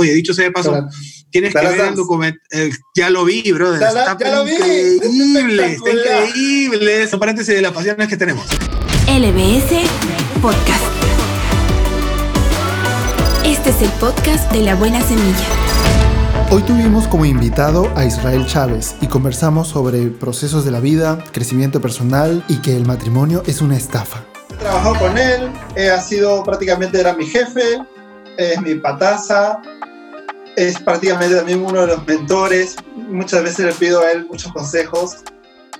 Oye, dicho sea de paso, tienes que ver el documento. ya lo vi, brother. está increíble, está increíble. Son paréntesis de las pasiones que tenemos. LBS Podcast. Este es el podcast de la buena semilla. Hoy tuvimos como invitado a Israel Chávez y conversamos sobre procesos de la vida, crecimiento personal y que el matrimonio es una estafa. He trabajado con él, ha sido prácticamente era mi jefe, es mi pataza, es prácticamente también uno de los mentores. Muchas veces le pido a él muchos consejos.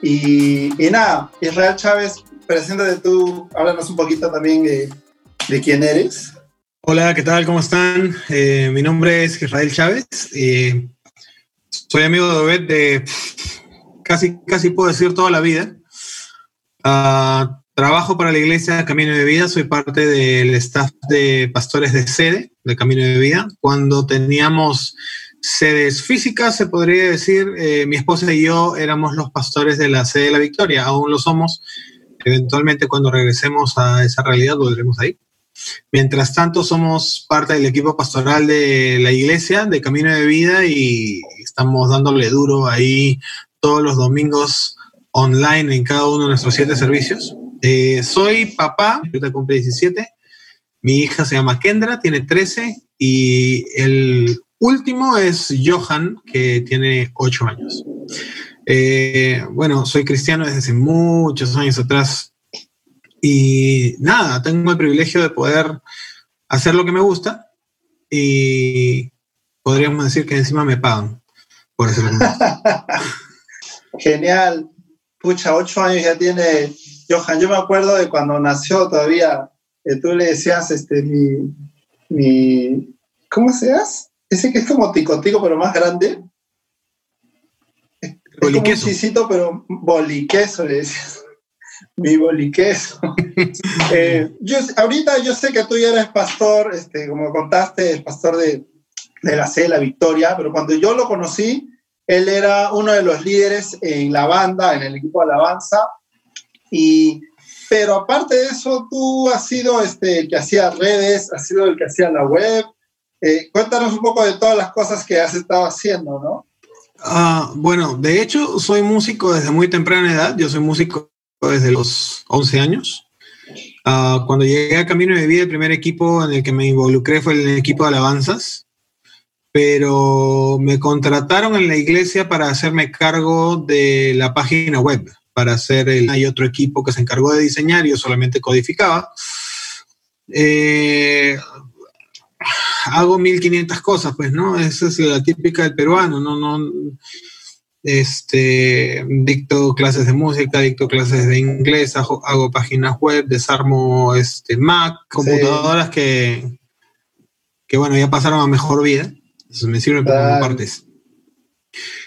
Y, nada, Israel Chávez, preséntate tú, háblanos un poquito también de, de quién eres. Hola, ¿qué tal? ¿Cómo están? Eh, mi nombre es Israel Chávez. Eh, soy amigo de Obed de casi, casi puedo decir toda la vida. Uh, trabajo para la iglesia Camino de Vida, soy parte del staff de pastores de sede de Camino de Vida. Cuando teníamos sedes físicas, se podría decir, eh, mi esposa y yo éramos los pastores de la sede de la Victoria, aún lo somos. Eventualmente cuando regresemos a esa realidad volveremos ahí. Mientras tanto, somos parte del equipo pastoral de la iglesia, de Camino de Vida, y estamos dándole duro ahí todos los domingos online en cada uno de nuestros siete servicios. Eh, soy papá, ahorita cumple 17, mi hija se llama Kendra, tiene 13, y el último es Johan, que tiene 8 años. Eh, bueno, soy cristiano desde hace muchos años atrás. Y nada, tengo el privilegio de poder hacer lo que me gusta y podríamos decir que encima me pagan por hacer Genial. Pucha, ocho años ya tiene Johan. Yo me acuerdo de cuando nació todavía, que tú le decías, este, mi, mi, ¿cómo seas? Ese que es como ticotico, pero más grande. Es, como un chisito, pero boliqueso, le decías mi boliqueso. eh, yo, ahorita yo sé que tú ya eres pastor, este, como contaste, el pastor de, de la Cela Victoria, pero cuando yo lo conocí, él era uno de los líderes en la banda, en el equipo de alabanza. Y, pero aparte de eso, tú has sido este, el que hacía redes, has sido el que hacía la web. Eh, cuéntanos un poco de todas las cosas que has estado haciendo, ¿no? Uh, bueno, de hecho, soy músico desde muy temprana edad. Yo soy músico desde los 11 años. Uh, cuando llegué a Camino de Vida, el primer equipo en el que me involucré fue el equipo de alabanzas, pero me contrataron en la iglesia para hacerme cargo de la página web, para hacer el... Hay otro equipo que se encargó de diseñar y yo solamente codificaba. Eh, hago 1500 cosas, pues, ¿no? Esa es la típica del peruano, no, no, este, dicto clases de música, dicto clases de inglés, hago, páginas web, desarmo este, Mac, computadoras que, que, bueno, ya pasaron a mejor vida. Eso me sirven como partes.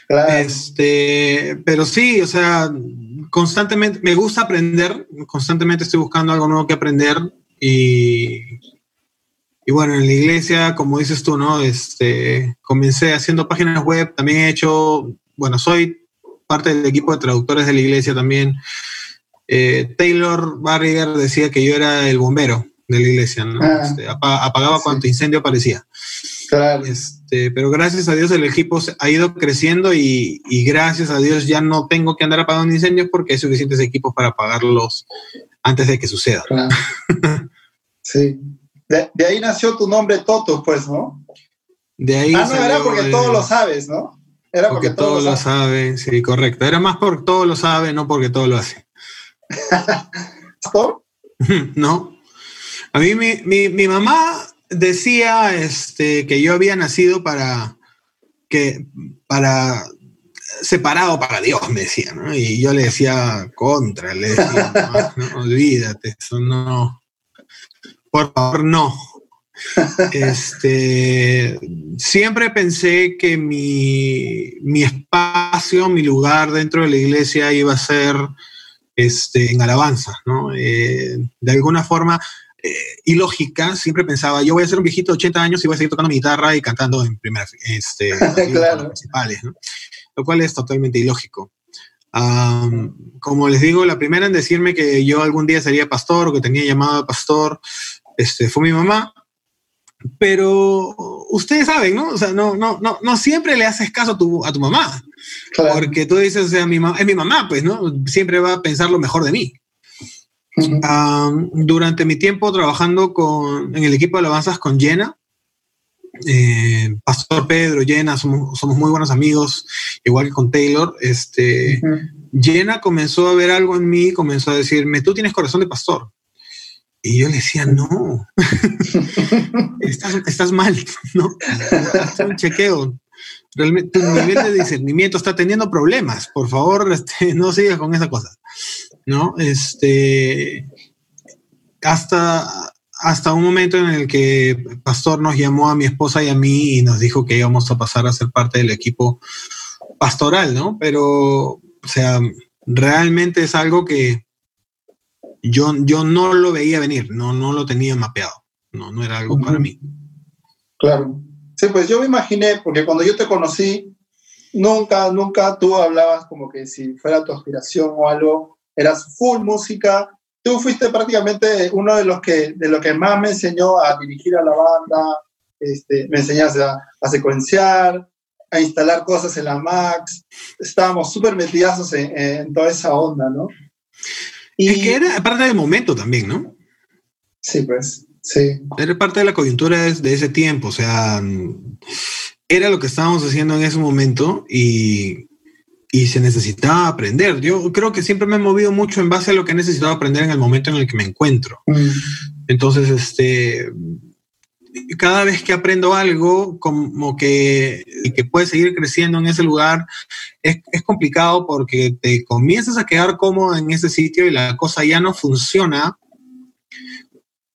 Este, pero sí, o sea, constantemente, me gusta aprender, constantemente estoy buscando algo nuevo que aprender y, y bueno, en la iglesia, como dices tú, ¿no? Este, comencé haciendo páginas web, también he hecho bueno, soy parte del equipo de traductores de la iglesia también. Eh, Taylor Barriger decía que yo era el bombero de la iglesia, ¿no? Ah. Este, apagaba cuanto incendio aparecía. Claro. Este, pero gracias a Dios el equipo ha ido creciendo y, gracias a Dios ya no tengo que andar apagando incendios porque hay suficientes equipos para apagarlos antes de que suceda. sí. De, ahí nació tu nombre Toto, pues, ¿no? De ahí. Ah, no, era porque todo lo sabes, ¿no? Era porque, todos lo saben, sí, correcto. Era más porque todo lo sabe, no porque todo lo hace. no. A mí mi, mamá decía este, que yo había nacido para que para separado para Dios, me decía, ¿no? Y yo le decía contra, le decía, no, olvídate, eso no, por favor, no este, siempre pensé que mi, mi, espacio, mi lugar dentro de la iglesia iba a ser este, en alabanza, ¿no? Eh, de alguna forma eh, ilógica, siempre pensaba, yo voy a ser un viejito de 80 años y voy a seguir tocando mi guitarra y cantando en primera, este, claro. principales, ¿no? Lo cual es totalmente ilógico. como les digo, la primera en decirme que yo algún día sería pastor o que tenía llamado de pastor, este, fue mi mamá, pero ustedes saben, ¿no? O sea, no, no, no, no siempre le haces caso a tu, a tu mamá. Claro. Porque tú dices, o sea, mi es mi mamá, pues, ¿no? Siempre va a pensar lo mejor de mí. Ah, durante mi tiempo trabajando con, en el equipo de alabanzas con Jenna, eh, Pastor Pedro, Jenna, somos, somos muy buenos amigos, igual que con Taylor. Este. Jenna comenzó a ver algo en mí, comenzó a decirme, tú tienes corazón de pastor. Y yo le decía, no, estás, estás mal, ¿no? Hazte un chequeo. Realmente tu nivel de discernimiento está teniendo problemas. Por favor, este, no sigas con esa cosa. ¿No? Este, hasta, hasta un momento en el que Pastor nos llamó a mi esposa y a mí y nos dijo que íbamos a pasar a ser parte del equipo pastoral, ¿no? Pero, o sea, realmente es algo que yo, yo no lo veía venir, no, no lo tenía mapeado, no, no era algo para mí. Claro. Sí, pues yo me imaginé, porque cuando yo te conocí, nunca, nunca tú hablabas como que si fuera tu aspiración o algo, eras full música. Tú fuiste prácticamente uno de los que, de lo que más me enseñó a dirigir a la banda, este, me enseñaste a, a secuenciar, a instalar cosas en la Max. Estábamos súper metidazos en, en toda esa onda, ¿no? Y, Es que era parte del momento también, ¿no? Sí, pues, sí. Era parte de la coyuntura de, ese tiempo, o sea, era lo que estábamos haciendo en ese momento y, y se necesitaba aprender. Yo creo que siempre me he movido mucho en base a lo que he necesitado aprender en el momento en el que me encuentro. Mm. Entonces, este, cada vez que aprendo algo, como que, que puedes seguir creciendo en ese lugar, es, es complicado porque te comienzas a quedar cómodo en ese sitio y la cosa ya no funciona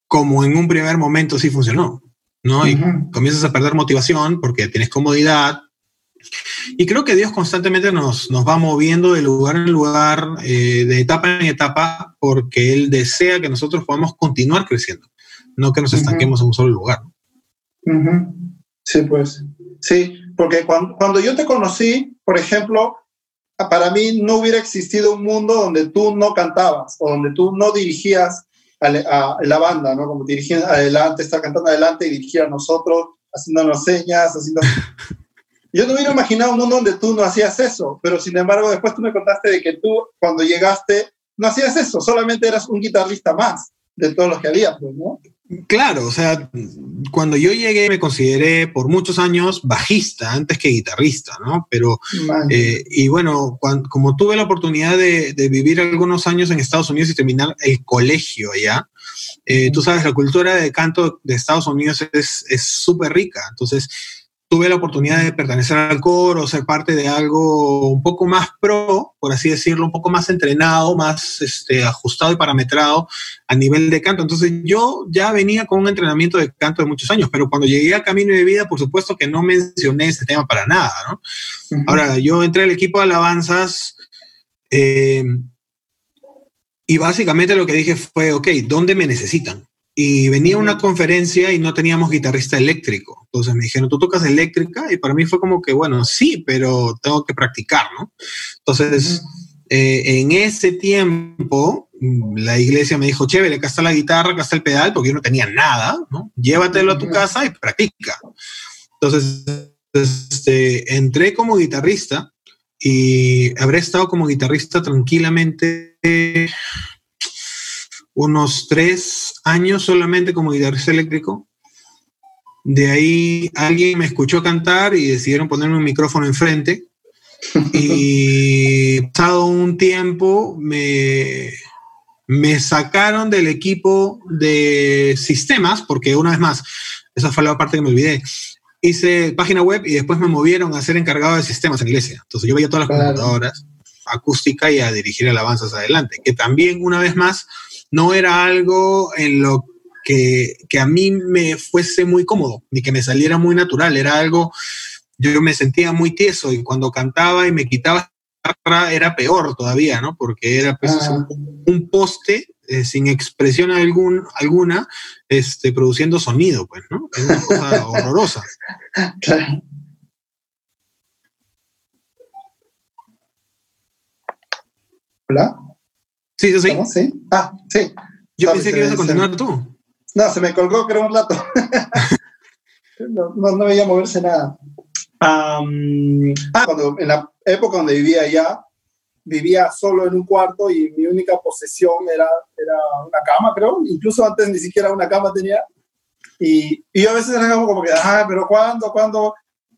como en un primer momento sí funcionó, ¿no? Y comienzas a perder motivación porque tienes comodidad. Y creo que Dios constantemente nos, nos va moviendo de lugar en lugar, eh, de etapa en etapa, porque Él desea que nosotros podamos continuar creciendo, no que nos estanquemos en un solo lugar. Sí, pues. Sí, porque cuando, cuando yo te conocí, por ejemplo, para mí no hubiera existido un mundo donde tú no cantabas o donde tú no dirigías a, la- a la banda, ¿no? Como dirigir adelante, estar cantando adelante y dirigir a nosotros, haciéndonos señas, haciendo... Yo no hubiera imaginado un mundo donde tú no hacías eso, pero sin embargo después tú me contaste de que tú cuando llegaste no hacías eso, solamente eras un guitarrista más de todos los que había, pues, ¿no? Claro, o sea, cuando yo llegué me consideré por muchos años bajista antes que guitarrista, ¿no? Pero. Eh, y bueno, cuan- como tuve la oportunidad de, de vivir algunos años en Estados Unidos y terminar el colegio allá, eh, tú sabes, la cultura de canto de Estados Unidos es es súper rica. Entonces, tuve la oportunidad de pertenecer al coro, ser parte de algo un poco más pro, por así decirlo, un poco más entrenado, más este, ajustado y parametrado a nivel de canto. Entonces, yo ya venía con un entrenamiento de canto de muchos años, pero cuando llegué a Camino de Vida, por supuesto que no mencioné ese tema para nada. Ahora, yo entré al equipo de alabanzas eh, y básicamente lo que dije fue, ok, ¿dónde me necesitan? Y venía una conferencia y no teníamos guitarrista eléctrico. Entonces me dijeron, ¿tú tocas eléctrica? Y para mí fue como que, bueno, sí, pero tengo que practicar, ¿no? Entonces, eh, en ese tiempo, la iglesia me dijo, chévere, acá está la guitarra, acá está el pedal, porque yo no tenía nada, ¿no? Llévatelo a tu casa y practica. Entonces, este, entré como guitarrista y habré estado como guitarrista tranquilamente unos tres años solamente como guitarrista eléctrico. De ahí alguien me escuchó cantar y decidieron ponerme un micrófono enfrente. Y pasado un tiempo me, me sacaron del equipo de sistemas, porque una vez más, esa fue la parte que me olvidé. Hice página web y después me movieron a ser encargado de sistemas en la iglesia. Entonces yo veía todas las Claro. computadoras, acústica y a dirigir alabanzas adelante, que también una vez más no era algo en lo que, que a mí me fuese muy cómodo, ni que me saliera muy natural, era algo, yo me sentía muy tieso y cuando cantaba y me quitaba era peor todavía, ¿no? Porque era pues, Ah. un, un poste eh, sin expresión algún, alguna, este, produciendo sonido, pues, ¿no? Es una cosa horrorosa. Claro. ¿Hola? Sí, sí, sí. ¿Estamos? ¿Sí? Ah, sí. Yo Sorry, pensé que ibas a continuar tú. No, se me colgó, creo, un rato. no, no, veía moverse nada. ah, cuando, en la época donde vivía allá, vivía solo en un cuarto y mi única posesión era, era una cama, creo. Incluso antes ni siquiera una cama tenía. Y, y yo a veces era como que, ah, pero ¿cuándo? ¿Cuándo?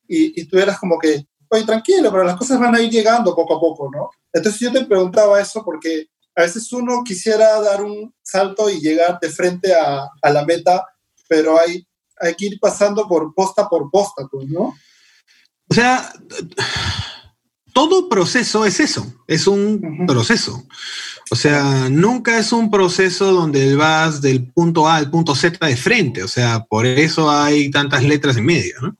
Y, y tú eras como que, oye, tranquilo, pero las cosas van a ir llegando poco a poco, ¿no? Entonces yo te preguntaba eso porque a veces uno quisiera dar un salto y llegar de frente a, a la meta, pero hay, hay que ir pasando por posta por posta, pues, ¿no? O sea, todo proceso es eso, es un proceso. O sea, nunca es un proceso donde vas del punto A al punto Z de frente. O sea, por eso hay tantas letras en medio. ¿no?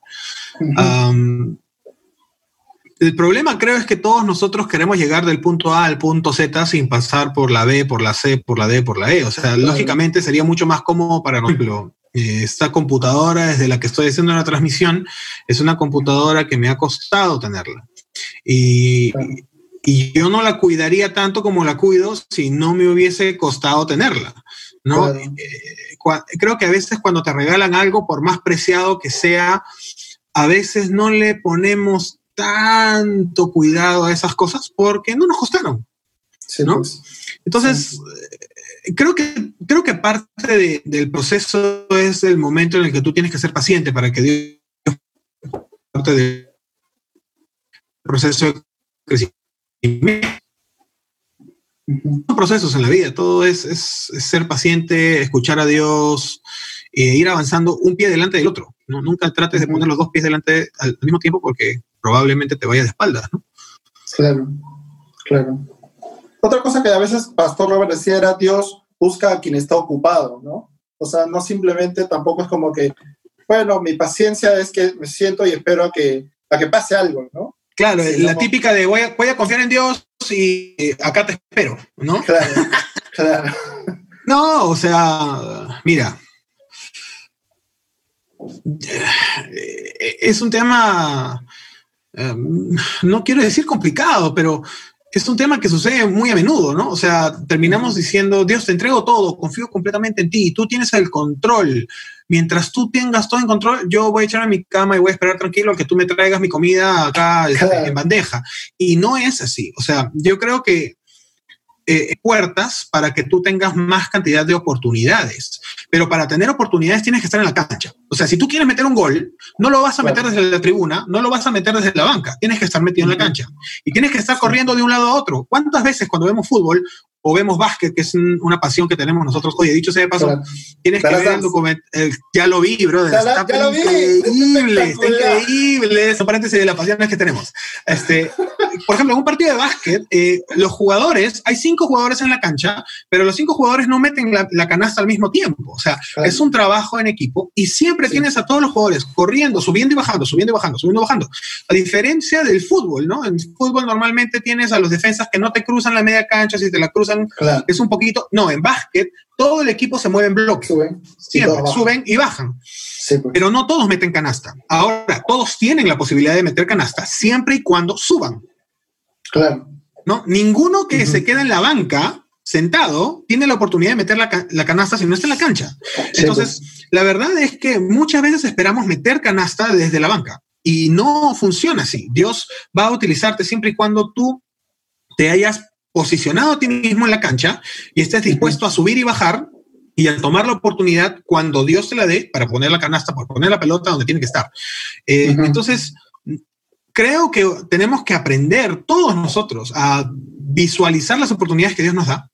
El problema creo es que todos nosotros queremos llegar del punto A al punto Z sin pasar por la B, por la C, por la D, por la E. O sea, lógicamente sería mucho más cómodo para nosotros. Eh, esta computadora desde la que estoy haciendo la transmisión es una computadora que me ha costado tenerla. Y, y, yo no la cuidaría tanto como la cuido si no me hubiese costado tenerla. ¿no? Eh, creo que a veces cuando te regalan algo, por más preciado que sea, a veces no le ponemos tanto cuidado a esas cosas porque no nos costaron. ¿no? Pues. Entonces, eh, creo, que, creo que parte del proceso es el momento en el que tú tienes que ser paciente para que Dios parte del proceso de crecimiento. Son procesos en la vida, todo es, ser paciente, escuchar a Dios, e ir avanzando un pie delante del otro. ¿no? Nunca trates de poner los dos pies delante al, mismo tiempo porque probablemente te vayas de espaldas. ¿no? Claro, claro. Otra cosa que a veces Pastor Robert decía era Dios busca a quien está ocupado, ¿no? O sea, no simplemente tampoco es como que, bueno, mi paciencia es que me siento y espero a que, a que pase algo, ¿no? Claro, la típica de voy a, voy a, confiar en Dios y acá te espero, ¿no? Claro, claro. No, o sea, mira, es un tema, em, no quiero decir complicado, pero es un tema que sucede muy a menudo, ¿no? O sea, terminamos diciendo, Dios, te entrego todo, confío completamente en ti, tú tienes el control. Mientras tú tengas todo en control, yo voy a echarme a mi cama y voy a esperar tranquilo que tú me traigas mi comida acá este, en bandeja. Y no es así. O sea, yo creo que eh, puertas para que tú tengas más cantidad de oportunidades. Pero para tener oportunidades tienes que estar en la cancha. O sea, si tú quieres meter un gol, no lo vas a meter desde la tribuna, no lo vas a meter desde la banca, tienes que estar metido en la cancha. Y tienes que estar corriendo de un lado a otro. ¿Cuántas veces cuando vemos fútbol o vemos básquet, que es una pasión que tenemos nosotros. Oye, dicho sea de paso, tienes que ver el documental. Ya lo vi, brother. está increíble, está increíble. Son paréntesis de las pasiones que tenemos. Este, por ejemplo, en un partido de básquet, eh, los jugadores, hay cinco jugadores en la cancha, pero los cinco jugadores no meten la, canasta al mismo tiempo. O sea, es un trabajo en equipo y siempre tienes a todos los jugadores corriendo, subiendo y bajando, subiendo y bajando, subiendo y bajando. A diferencia del fútbol, ¿no? En fútbol normalmente tienes a los defensas que no te cruzan la media cancha, si te la cruzan es un poquito, no, en básquet todo el equipo se mueve en bloque. Suben, Siempre, suben y bajan. Pues. Pero no todos meten canasta. Ahora, todos tienen la posibilidad de meter canasta siempre y cuando suban. Claro. ¿No? Ninguno que se queda en la banca sentado tiene la oportunidad de meter la, canasta si no está en la cancha. Entonces, pues. la verdad es que muchas veces esperamos meter canasta desde la banca y no funciona así. Dios va a utilizarte siempre y cuando tú te hayas posicionado a ti mismo en la cancha y estés dispuesto a subir y bajar y a tomar la oportunidad cuando Dios te la dé para poner la canasta, para poner la pelota donde tiene que estar. Eh, entonces, creo que tenemos que aprender todos nosotros a visualizar las oportunidades que Dios nos da,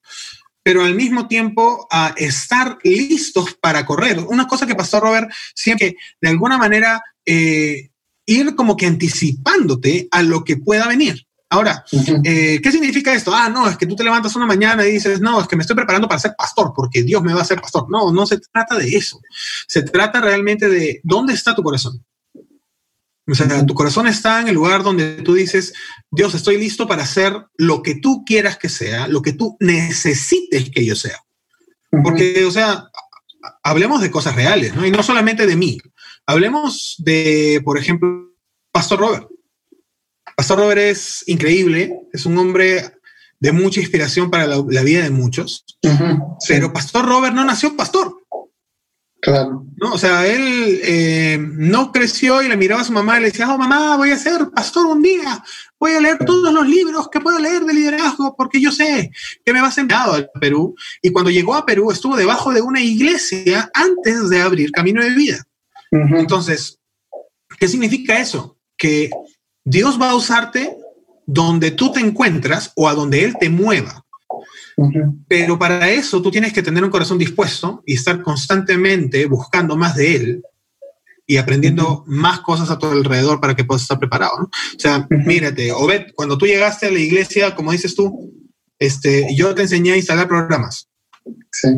pero al mismo tiempo a estar listos para correr. Una cosa que pasó Robert siempre, de alguna manera, eh, ir como que anticipándote a lo que pueda venir. Ahora, eh, ¿qué significa esto? Ah, no, es que tú te levantas una mañana y dices, no, es que me estoy preparando para ser pastor, porque Dios me va a hacer pastor. No, no se trata de eso. Se trata realmente de dónde está tu corazón. O sea, tu corazón está en el lugar donde tú dices, Dios, estoy listo para hacer lo que tú quieras que sea, lo que tú necesites que yo sea. Porque, o sea, hablemos de cosas reales, ¿no? Y no solamente de mí. Hablemos de, por ejemplo, Pastor Robert. Pastor Robert es increíble, es un hombre de mucha inspiración para la, vida de muchos, pero Pastor Robert no nació pastor. Claro. ¿no? O sea, él eh, no creció y le miraba a su mamá y le decía, oh mamá, voy a ser pastor un día, voy a leer todos los libros que puedo leer de liderazgo porque yo sé que me va sentado al Perú. Y cuando llegó a Perú estuvo debajo de una iglesia antes de abrir Camino de Vida. Entonces, ¿qué significa eso? Que Dios va a usarte donde tú te encuentras o a donde Él te mueva. Pero para eso tú tienes que tener un corazón dispuesto y estar constantemente buscando más de Él y aprendiendo más cosas a tu alrededor para que puedas estar preparado. ¿no? O sea, Ujú. mírate, Obed, cuando tú llegaste a la iglesia, como dices tú, este, yo te enseñé a instalar programas, Sí.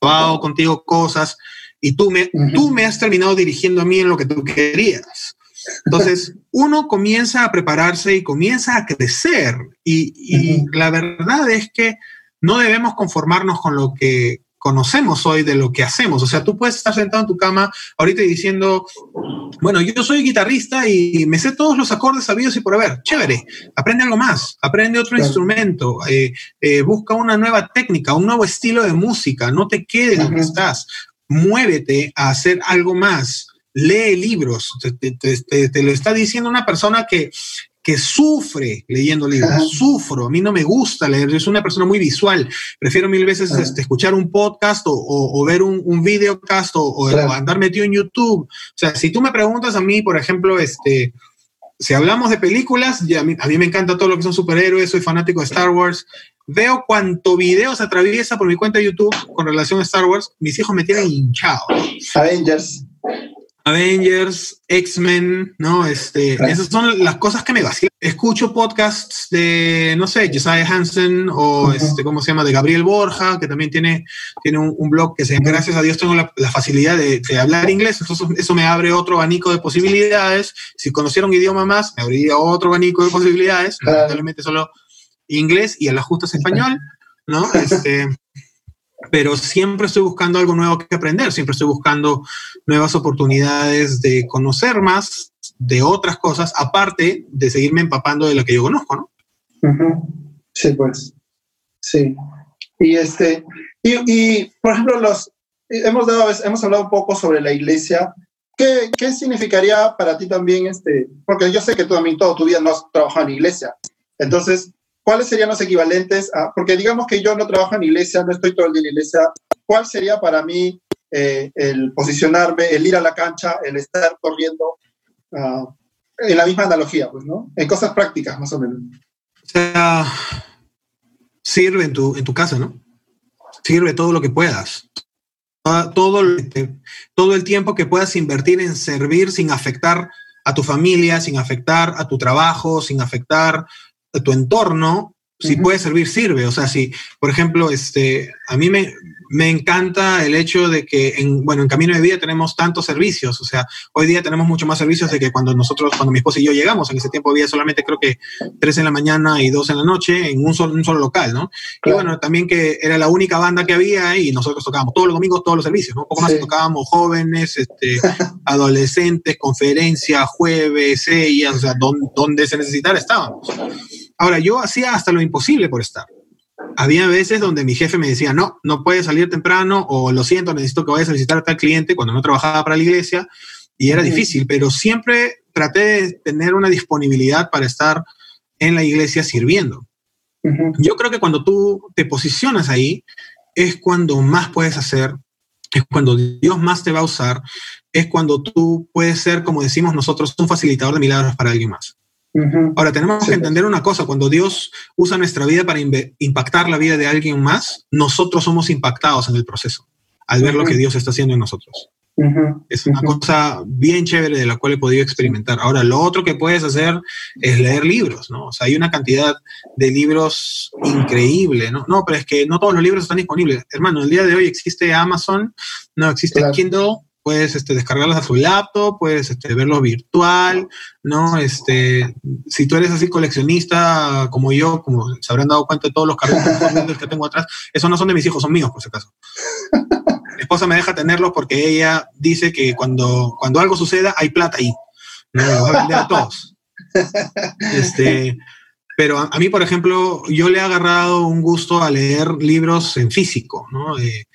hago contigo cosas y tú me, tú me has terminado dirigiendo a mí en lo que tú querías. Entonces, uno comienza a prepararse y comienza a crecer. Y, y Ujú. la verdad es que no debemos conformarnos con lo que conocemos hoy de lo que hacemos. O sea, tú puedes estar sentado en tu cama ahorita y diciendo, bueno, yo soy guitarrista y me sé todos los acordes sabidos y por haber. Chévere, aprende algo más, aprende otro Claro. instrumento, eh, eh, busca una nueva técnica, un nuevo estilo de música, no te quedes donde Ujú. estás, muévete a hacer algo más, lee libros, te- te- te- te lo está diciendo una persona que, que sufre leyendo libros, Ajá. sufro, a mí no me gusta leer, yo soy una persona muy visual, prefiero mil veces este, escuchar un podcast o, o- o ver un, un videocast o, o- andar metido en YouTube. O sea, si tú me preguntas a mí, por ejemplo, este, si hablamos de películas, ya a, mí, a mí me encanta todo lo que son superhéroes, soy fanático de Star Wars. Veo cuánto video se atraviesa por mi cuenta de YouTube con relación a Star Wars. Mis hijos me tienen hinchado. Avengers. Avengers, X-Men, ¿no? Este, esas son las cosas que me vacilan. Escucho podcasts de, no sé, Josiah Hansen o, este, ¿cómo se llama? De Gabriel Borja, que también tiene, tiene un, un blog que se, gracias a Dios tengo la, la facilidad de, de hablar inglés, entonces eso me abre otro abanico de posibilidades. Si conociera un idioma más, me abriría otro abanico de posibilidades. Lamentablemente solo inglés y el ajuste es español, ¿no? Este, pero siempre estoy buscando algo nuevo que aprender, siempre estoy buscando nuevas oportunidades de conocer más de otras cosas, aparte de seguirme empapando de lo que yo conozco, ¿no? Ujú. Sí, pues. Sí. Y este, y, y, por ejemplo, los hemos dado, hemos hablado un poco sobre la iglesia. ¿Qué, qué significaría para ti también este? Porque yo sé que tú también toda tu vida no has trabajado en iglesia. Entonces, ¿cuáles serían los equivalentes a? Porque digamos que yo no trabajo en iglesia, no estoy todo el día en iglesia. ¿Cuál sería para mí eh, el posicionarme, el ir a la cancha, el estar corriendo? ah, en la misma analogía, pues, ¿no? En cosas prácticas, más o menos. O sea, sirve en tu, en tu casa, ¿no? Sirve todo lo que puedas. Todo, todo el tiempo que puedas invertir en servir sin afectar a tu familia, sin afectar a tu trabajo, sin afectar tu entorno, si Ujú. puede servir, sirve. O sea, si, por ejemplo, este, a mí me, me encanta el hecho de que, en, bueno, en Camino de Vida tenemos tantos servicios. O sea, hoy día tenemos mucho más servicios de que cuando nosotros, cuando mi esposa y yo llegamos. En ese tiempo había solamente creo que tres en la mañana y dos en la noche en un solo, un solo local, ¿no? Y bueno, también que era la única banda que había y nosotros tocábamos todos los domingos todos los servicios, ¿no? Un poco más Sí. tocábamos jóvenes, este, adolescentes, conferencias, jueves, ellas, o sea, don- donde se necesitara estábamos. Ahora, yo hacía hasta lo imposible por estar. Había veces donde mi jefe me decía, no, no puedes salir temprano o lo siento, necesito que vayas a visitar a tal cliente cuando no trabajaba para la iglesia y era difícil, pero siempre traté de tener una disponibilidad para estar en la iglesia sirviendo. Yo creo que cuando tú te posicionas ahí es cuando más puedes hacer, es cuando Dios más te va a usar, es cuando tú puedes ser, como decimos nosotros, un facilitador de milagros para alguien más. Ahora, tenemos Sí. que entender una cosa, cuando Dios usa nuestra vida para impactar la vida de alguien más, nosotros somos impactados en el proceso, al ver lo que Dios está haciendo en nosotros. Es una cosa bien chévere de la cual he podido experimentar. Ahora, lo otro que puedes hacer es leer libros, ¿no? O sea, hay una cantidad de libros increíble, ¿no? No, pero es que no todos los libros están disponibles. Hermano, el día de hoy existe Amazon, no existe Claro. Kindle, puedes este, descargarlas a tu laptop, puedes este, verlo virtual, ¿no? Este, si tú eres así coleccionista como yo, como se habrán dado cuenta de todos los carritos que tengo atrás, esos no son de mis hijos, son míos, por si acaso. Mi esposa me deja tenerlos porque ella dice que cuando, cuando algo suceda hay plata ahí. No, los va a vender a todos. Este, pero a, a mí, por ejemplo, yo le he agarrado un gusto a leer libros en físico, ¿no? Eh,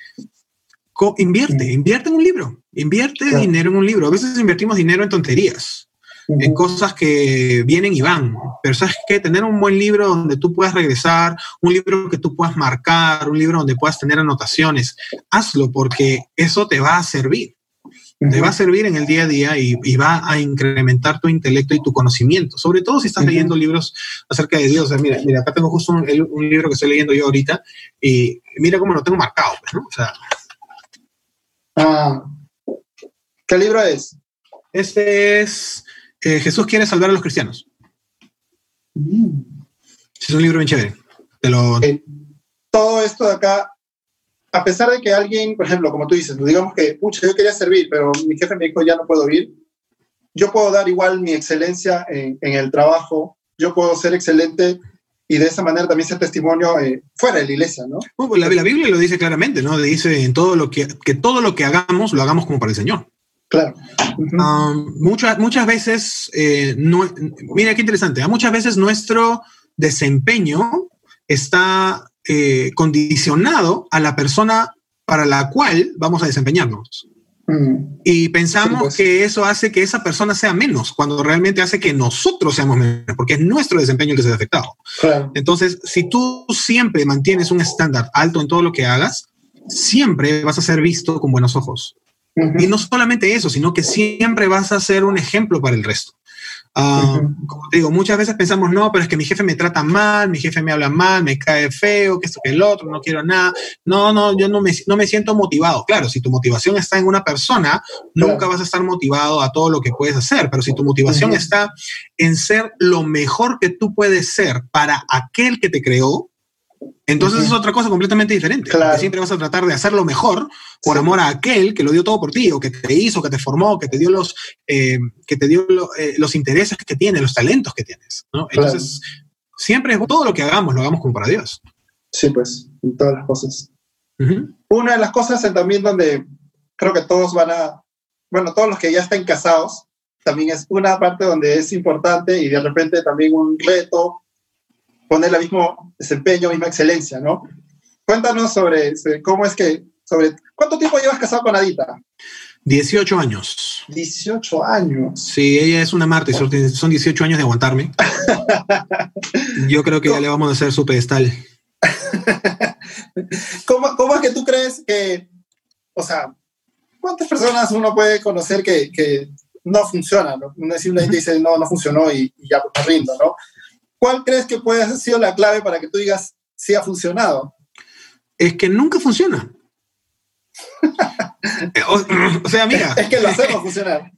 invierte, invierte en un libro, invierte dinero en un libro. A veces invertimos dinero en tonterías, en cosas que vienen y van. Pero sabes que tener un buen libro donde tú puedas regresar, un libro que tú puedas marcar, un libro donde puedas tener anotaciones, hazlo porque eso te va a servir. Te va a servir en el día a día y, va a incrementar tu intelecto y tu conocimiento, sobre todo si estás leyendo libros acerca de Dios. O sea, mira, mira, acá tengo justo un, libro que estoy leyendo yo ahorita y mira cómo lo tengo marcado. Pues, ¿no? O sea, ah, ¿Qué libro es? Este es eh, Jesús quiere salvar a los cristianos. Mm. Es un libro bien chévere. Eh, todo esto de acá a pesar de que alguien, por ejemplo, como tú dices, digamos que, pucha, yo quería servir, pero mi jefe me dijo, ya no puedo ir, yo puedo dar igual mi excelencia en, el trabajo, yo puedo ser excelente y de esa manera también ser testimonio eh, fuera de la iglesia, ¿no? Pues la, Biblia lo dice claramente, ¿no? Dice en todo lo que, que todo lo que hagamos, lo hagamos como para el Señor. Claro. Muchas, muchas veces, eh, no, mira qué interesante, ¿ah? muchas veces nuestro desempeño está eh, condicionado a la persona para la cual vamos a desempeñarnos. Mm. Y pensamos pues. que eso hace que esa persona sea menos, cuando realmente hace que nosotros seamos menos, porque es nuestro desempeño el que se ha afectado. Entonces, si tú siempre mantienes un estándar alto en todo lo que hagas, siempre vas a ser visto con buenos ojos. Y no solamente eso, sino que siempre vas a ser un ejemplo para el resto. Ah, como te digo, muchas veces pensamos, no, pero es que mi jefe me trata mal, mi jefe me habla mal, me cae feo, que esto, que el otro, no quiero nada. No, no, yo no me, no me siento motivado. Claro, si tu motivación está en una persona, nunca vas a estar motivado a todo lo que puedes hacer, pero si tu motivación está en ser lo mejor que tú puedes ser para aquel que te creó, entonces es otra cosa completamente diferente. Siempre vas a tratar de hacerlo mejor por amor a aquel que lo dio todo por ti, o que te hizo, que te formó, que te dio los, eh, que te dio eh, los intereses que tiene, los talentos que tienes. Entonces, siempre todo lo que hagamos, lo hagamos como para Dios. Sí, pues, en todas las cosas. Una de las cosas también donde creo que todos van a, bueno, todos los que ya están casados, también es una parte donde es importante y de repente también un reto poner el mismo desempeño, misma excelencia, ¿no? Cuéntanos sobre, cómo es que, sobre, ¿cuánto tiempo llevas casado con Adita? 18 años. 18 años. Sí, ella es una Marta y son 18 años de aguantarme. Yo creo que ya le vamos a hacer su pedestal. ¿Cómo, ¿Cómo, es que tú crees que, o sea, cuántas personas uno puede conocer que, que no funciona? ¿no? Gente dice, no, no funcionó y, ya pues, me rindo, ¿no? ¿Cuál crees que puede haber sido la clave para que tú digas si ha funcionado? Es que nunca funciona. o, sea, mira. Es que lo hacemos funcionar.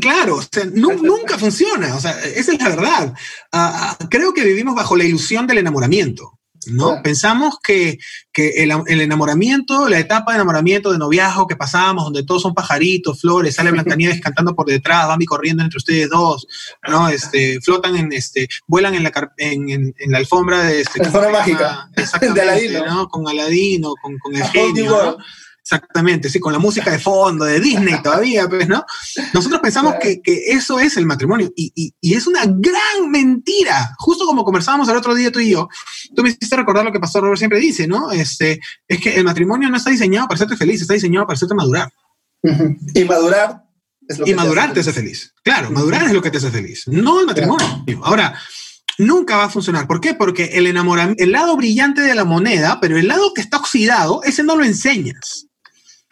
claro, o sea, nunca funciona. O sea, esa es la verdad. Ah, ah, creo que vivimos bajo la ilusión del enamoramiento. ¿No? Pensamos que, el, enamoramiento, la etapa de enamoramiento, de noviazgo que pasábamos, donde todos son pajaritos, flores, sale Blancanieves cantando por detrás, Bambi corriendo entre ustedes dos, ¿no? Este, flotan en, este, vuelan en la, en, la alfombra de... Este, alfombra mágica. Exactamente, de Aladino. Con Aladino, con, con el genio, Exactamente, sí, con la música de fondo de Disney todavía, pues, ¿no? Nosotros pensamos que, eso es el matrimonio y, es una gran mentira. Justo como conversábamos el otro día tú y yo, tú me hiciste recordar lo que Pastor Robert siempre dice, ¿no? Este, es que el matrimonio no está diseñado para hacerte feliz, está diseñado para hacerte madurar. Y madurar es lo que Y madurar te hace feliz. Claro, madurar es lo que te hace feliz, no el matrimonio. Ahora, nunca va a funcionar. ¿Por qué? Porque el enamoramiento, el lado brillante de la moneda, pero el lado que está oxidado, ese no lo enseñas.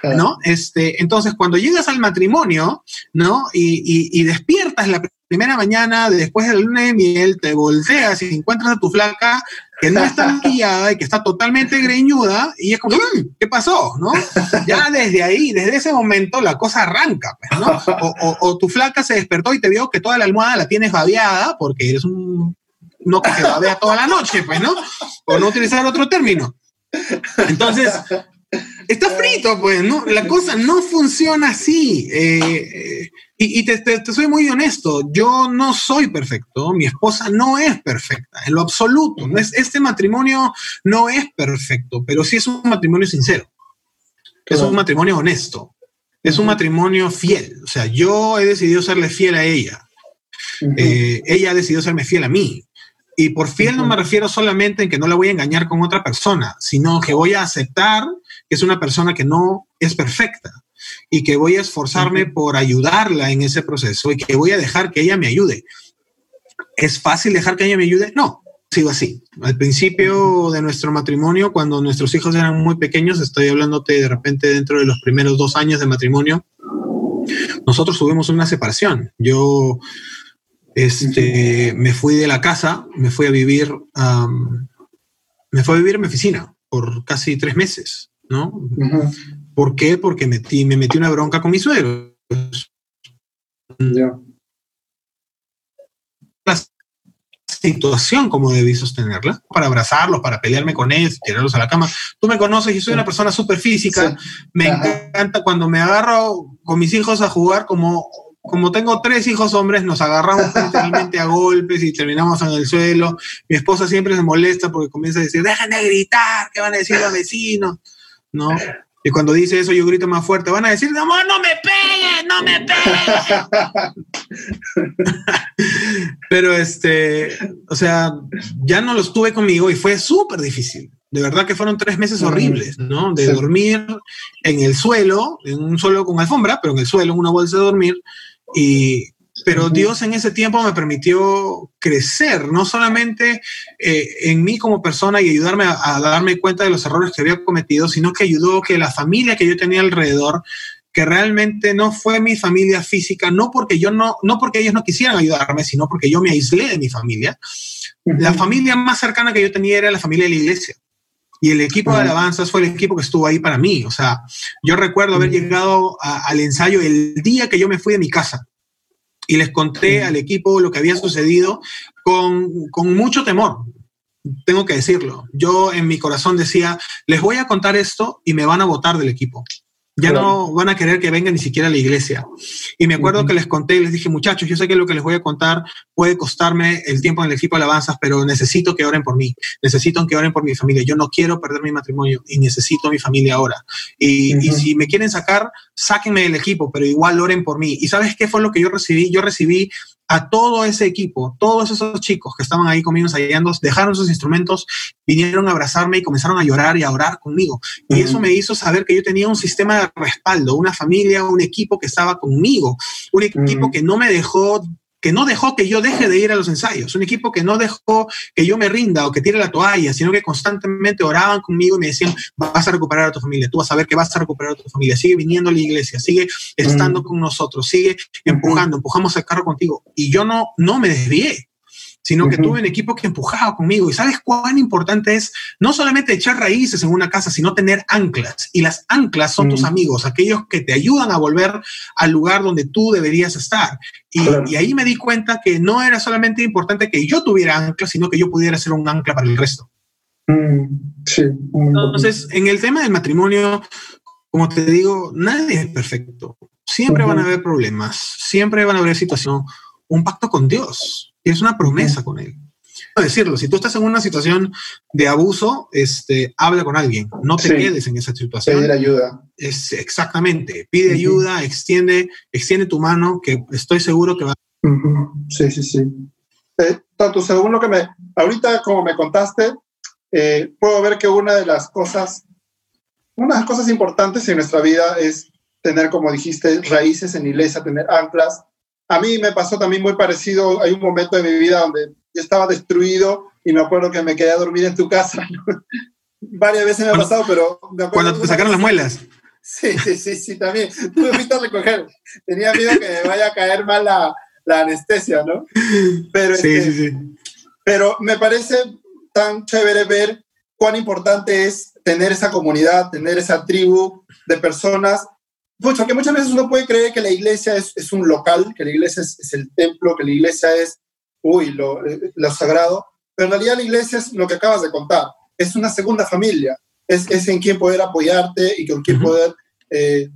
¿No? Este, entonces, cuando llegas al matrimonio, ¿no? Y, despiertas la primera mañana después de la luna de miel, te volteas y encuentras a tu flaca que no está maquillada y que está totalmente greñuda y es como, mm, ¿qué pasó? ¿no? Ya desde ahí, desde ese momento, la cosa arranca, pues, ¿no? O, tu flaca se despertó y te vio que toda la almohada la tienes babeada porque eres un no que se babea toda la noche, pues, ¿no? O no utilizar otro término. Entonces, Está frito, pues, ¿no? La cosa no funciona así. Eh, y, te, soy muy honesto, yo no soy perfecto, mi esposa no es perfecta, en lo absoluto. No es, este matrimonio no es perfecto, pero sí es un matrimonio sincero. Es un matrimonio honesto. Es un matrimonio fiel. O sea, yo he decidido serle fiel a ella. Eh, ella ha decidido serme fiel a mí. Y por fiel no me refiero solamente en que no la voy a engañar con otra persona, sino que voy a aceptar es una persona que no es perfecta y que voy a esforzarme por ayudarla en ese proceso y que voy a dejar que ella me ayude. ¿Es fácil dejar que ella me ayude? No, sigo así. Al principio de nuestro matrimonio, cuando nuestros hijos eran muy pequeños, estoy hablándote de repente dentro de los primeros dos años de matrimonio, nosotros tuvimos una separación. Yo este, me fui de la casa, me fui a vivir, me fui a vivir en mi oficina por casi tres meses, ¿no? ¿Por qué? Porque metí, me metí una bronca con mi suegro. La situación como debí sostenerla, para abrazarlos, para pelearme con ellos, tirarlos a la cama. Tú me conoces, yo soy una persona súper física, me encanta cuando me agarro con mis hijos a jugar como como tengo tres hijos hombres, nos agarramos literalmente a golpes y terminamos en el suelo. Mi esposa siempre se molesta porque comienza a decir, dejen de gritar, ¿qué van a decir los vecinos? ¿No? Y cuando dice eso, yo grito más fuerte, van a decir, no, no me peguen, no me peguen. Pero este, o sea, ya no los tuve conmigo y fue súper difícil. De verdad que fueron tres meses horribles, ¿no? De dormir en el suelo, en un suelo con alfombra, pero en el suelo, en una bolsa de dormir, y, pero Dios en ese tiempo me permitió crecer, no solamente eh, en mí como persona y ayudarme a, darme cuenta de los errores que había cometido, sino que ayudó que la familia que yo tenía alrededor, que realmente no fue mi familia física, no porque yo no, no porque ellos no quisieran ayudarme, sino porque yo me aislé de mi familia. La familia más cercana que yo tenía era la familia de la iglesia. Y el equipo de alabanzas fue el equipo que estuvo ahí para mí. O sea, yo recuerdo haber llegado al ensayo el día que yo me fui de mi casa y les conté al equipo lo que había sucedido con, con mucho temor. Tengo que decirlo. Yo en mi corazón decía, les voy a contar esto y me van a votar del equipo. Ya no van a querer que venga ni siquiera a la iglesia. Y me acuerdo que les conté, les dije, muchachos, yo sé que lo que les voy a contar puede costarme el tiempo en el equipo de alabanzas, pero necesito que oren por mí, necesito que oren por mi familia. Yo no quiero perder mi matrimonio y necesito a mi familia ahora. Y, y si me quieren sacar, sáquenme del equipo, pero igual oren por mí. ¿Y sabes qué fue lo que yo recibí? Yo recibí a todo ese equipo, todos esos chicos que estaban ahí conmigo ensayando, dejaron sus instrumentos, vinieron a abrazarme y comenzaron a llorar y a orar conmigo. Y eso me hizo saber que yo tenía un sistema de respaldo, una familia, un equipo que estaba conmigo, un equipo que no me dejó que no dejó que yo deje de ir a los ensayos, un equipo que no dejó que yo me rinda o que tire la toalla, sino que constantemente oraban conmigo y me decían, vas a recuperar a tu familia, tú vas a ver que vas a recuperar a tu familia, sigue viniendo a la iglesia, sigue estando con nosotros, sigue empujando, empujamos el carro contigo. Y yo no, no me desvié, sino que tuve un equipo que empujaba conmigo. Y sabes cuán importante es no solamente echar raíces en una casa, sino tener anclas. Y las anclas son tus amigos, aquellos que te ayudan a volver al lugar donde tú deberías estar. Y, ahí me di cuenta que no era solamente importante que yo tuviera anclas, sino que yo pudiera ser un ancla para el resto. Mm, sí. Entonces, en el tema del matrimonio, como te digo, nadie es perfecto. Siempre van a haber problemas, siempre van a haber situaciones. Un pacto con Dios es una promesa con él. Decirlo, si tú estás en una situación de abuso, este, habla con alguien, no te quedes en esa situación. Pedir ayuda. Es, exactamente, pide ayuda, extiende, extiende tu mano, que estoy seguro que va. Sí, sí, sí. Eh, tanto según lo que me, ahorita como me contaste, eh, puedo ver que una de las cosas, una de las cosas importantes en nuestra vida es tener, como dijiste, raíces en iglesia, tener anclas, a mí me pasó también muy parecido. Hay un momento de mi vida donde yo estaba destruido y me acuerdo que me quedé a dormir en tu casa. Varias veces me ha pasado, pero... cuando te sacaron las muelas. Sí, sí, sí, sí, también. Tú me fuiste a recoger. Tenía miedo que me vaya a caer mal la, la anestesia, ¿no? Pero, sí, este, sí, sí. Pero me parece tan chévere ver cuán importante es tener esa comunidad, tener esa tribu de personas porque muchas veces uno puede creer que la iglesia es, es un local, que la iglesia es, el templo, que la iglesia es, uy, lo, lo, sagrado, pero en realidad la iglesia es lo que acabas de contar, es una segunda familia, es, es en quien poder apoyarte y con quien poder eh,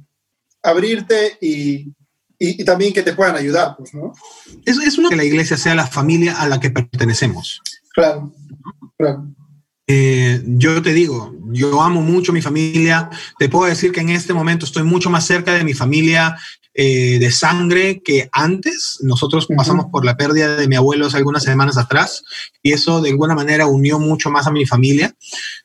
abrirte y, y, también que te puedan ayudar, pues, ¿no? Es, es uno que la iglesia sea la familia a la que pertenecemos. Claro, claro. Eh, yo te digo, yo amo mucho mi familia. Te puedo decir que en este momento estoy mucho más cerca de mi familia eh, de sangre que antes. Nosotros pasamos por la pérdida de mi abuelo hace algunas semanas atrás y eso de alguna manera unió mucho más a mi familia.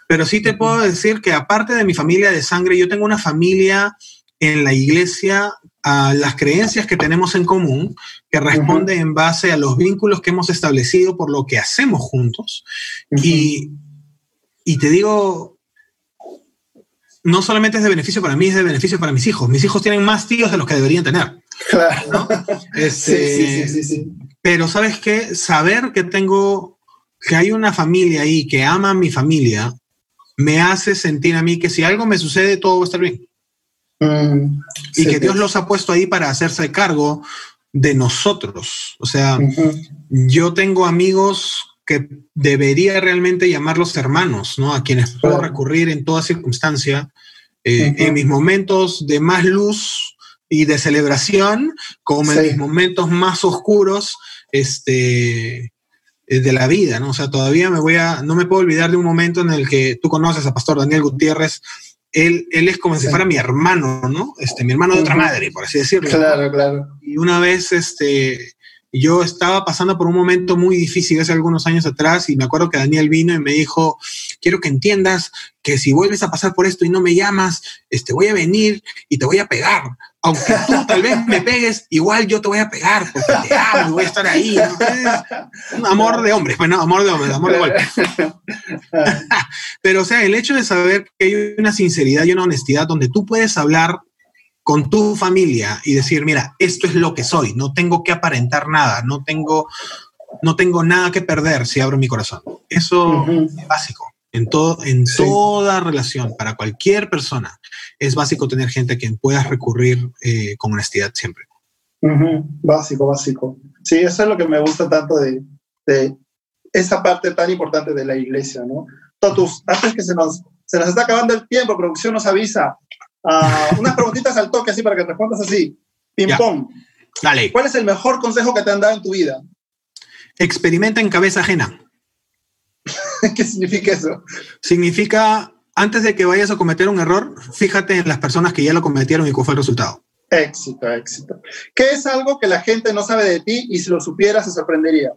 Pero sí te puedo decir que aparte de mi familia de sangre, yo tengo una familia en la iglesia a las creencias que tenemos en común, que responde en base a los vínculos que hemos establecido por lo que hacemos juntos. y, y te digo, no solamente es de beneficio para mí, es de beneficio para mis hijos. Mis hijos tienen más tíos de los que deberían tener. Claro. Este, sí, sí, sí, sí, Pero sabes qué, saber que tengo, que hay una familia ahí que ama a mi familia, me hace sentir a mí que si algo me sucede, todo va a estar bien. Mm, y que Dios los ha puesto ahí para hacerse cargo de nosotros. O sea, yo tengo amigos que debería realmente llamarlos hermanos, ¿no? A quienes puedo recurrir en toda circunstancia, eh, en mis momentos de más luz y de celebración, como en mis momentos más oscuros, este eh, de la vida, ¿no? O sea, todavía me voy a, no me puedo olvidar de un momento en el que tú conoces a Pastor Daniel Gutiérrez, él, él es como si fuera mi hermano, ¿no? Este, mi hermano de otra madre, por así decirlo. Claro, claro. Y una vez, este, yo estaba pasando por un momento muy difícil hace algunos años atrás y me acuerdo que Daniel vino y me dijo, quiero que entiendas que si vuelves a pasar por esto y no me llamas, este, voy a venir y te voy a pegar. Aunque tú tal vez me pegues, igual yo te voy a pegar porque te amo y voy a estar ahí. un amor de hombres, bueno, amor de hombres, amor de golpe. Pero, o sea, el hecho de saber que hay una sinceridad y una honestidad donde tú puedes hablar con tu familia y decir, mira, esto es lo que soy, no tengo que aparentar nada, no tengo, no tengo nada que perder si abro mi corazón. Eso es básico. En, todo, en Sí. toda relación, para cualquier persona, es básico tener gente a quien puedas recurrir eh, con honestidad siempre. Básico, básico. Sí, eso es lo que me gusta tanto de, de esa parte tan importante de la iglesia, ¿no? Totus, antes que se nos, se nos está acabando el tiempo, producción nos avisa. Ah, unas preguntitas al toque, así para que respondas así. Ping Ya. pong. Dale, ¿Cuál es el mejor consejo que te han dado en tu vida? experimenta en cabeza ajena. ¿Qué significa eso? Significa, antes de que vayas a cometer un error, fíjate en las personas que ya lo cometieron y cuál fue el resultado. Éxito, éxito. ¿Qué es algo que la gente no sabe de ti y si lo supiera se sorprendería?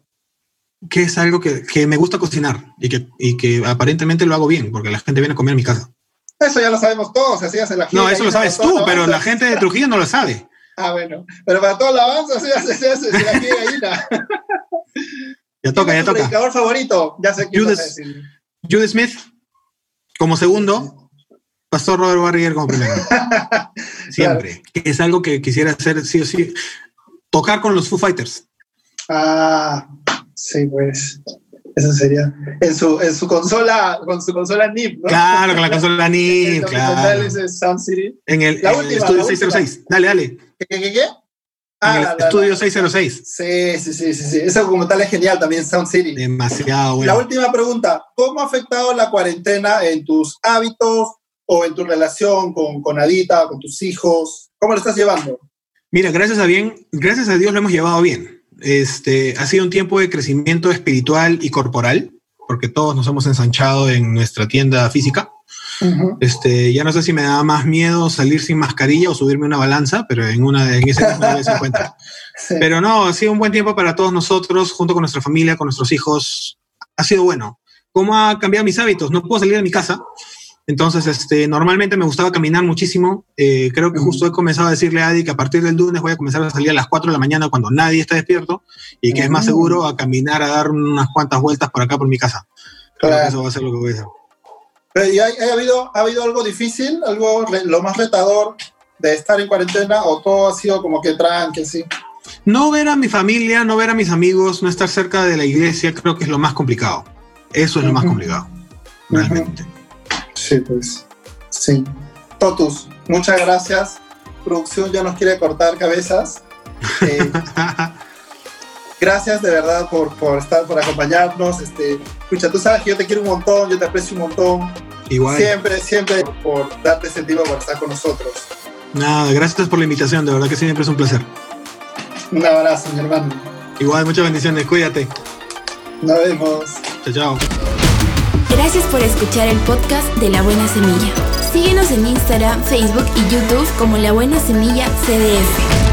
que es algo que, que me gusta cocinar y que, y que aparentemente lo hago bien, porque la gente viene a comer a mi casa. Eso ya lo sabemos todos, así hace la gente. No, eso lo sabes tú, pero la gente de Trujillo no lo sabe. Ah, bueno. Pero para toda la avanza, así hace, se hace, la gallina. Ya toca, ¿Quién ya toca. predicador favorito? Ya sé quién Judas. Jude Smith como segundo, Pastor Robert Barrier como primero. Siempre. Que es algo que quisiera hacer sí o sí. Tocar con los Foo Fighters. Ah, sí, pues. Eso sería. En su, en su consola, con su consola NIP, ¿no? Claro, con la consola En NIP, los claro. Sound City. En el, La en el última, estudio la última. 606. Dale, dale. ¿Qué, qué, qué? Ah, en el la- la- estudio la- 606. Sí, sí, sí, sí, sí. Ese documental es genial también, Sound City. Demasiado La bueno. última pregunta, ¿cómo ha afectado la cuarentena en tus hábitos o en tu relación con, con Adita, con tus hijos? ¿Cómo lo estás llevando? Mira, gracias a bien, gracias a Dios lo hemos llevado bien. Este ha sido un tiempo de crecimiento espiritual y corporal, porque todos nos hemos ensanchado en nuestra tienda física. Este, ya no sé si me da más miedo salir sin mascarilla o subirme una balanza, pero en una de en ese mismo se encuentra. Sí. Pero no, ha sido un buen tiempo para todos nosotros, junto con nuestra familia, con nuestros hijos. Ha sido bueno. ¿Cómo ha cambiado mis hábitos? No puedo salir de mi casa. Entonces, este, normalmente me gustaba caminar muchísimo. Eh, creo que justo he comenzado a decirle a Adi que a partir del lunes voy a comenzar a salir a las 4 de la mañana cuando nadie está despierto y que es más Mm. seguro a caminar a dar unas cuantas vueltas por acá por mi casa. Creo que Claro. eso va a ser lo que voy a hacer. Pero, ¿y ha, habido, ¿Ha habido algo difícil, algo lo más retador de estar en cuarentena o todo ha sido como que tranque, sí? No ver a mi familia, no ver a mis amigos, no estar cerca de la iglesia, creo que es lo más complicado. Eso es lo más complicado, realmente. Sí, pues. Sí. Totus, muchas gracias. Producción ya nos quiere cortar cabezas. Eh, gracias de verdad por, por estar, por acompañarnos. Este, escucha, tú sabes que yo te quiero un montón, yo te aprecio un montón. Igual. Siempre, siempre por darte ese tiempo por estar con nosotros. Nada, gracias por la invitación, de verdad que siempre es un placer. Un abrazo, mi hermano. Igual, muchas bendiciones, cuídate. Nos vemos. Chao, chao. Gracias por escuchar el podcast de La Buena Semilla. Síguenos en Instagram, Facebook y YouTube como La Buena Semilla CDF.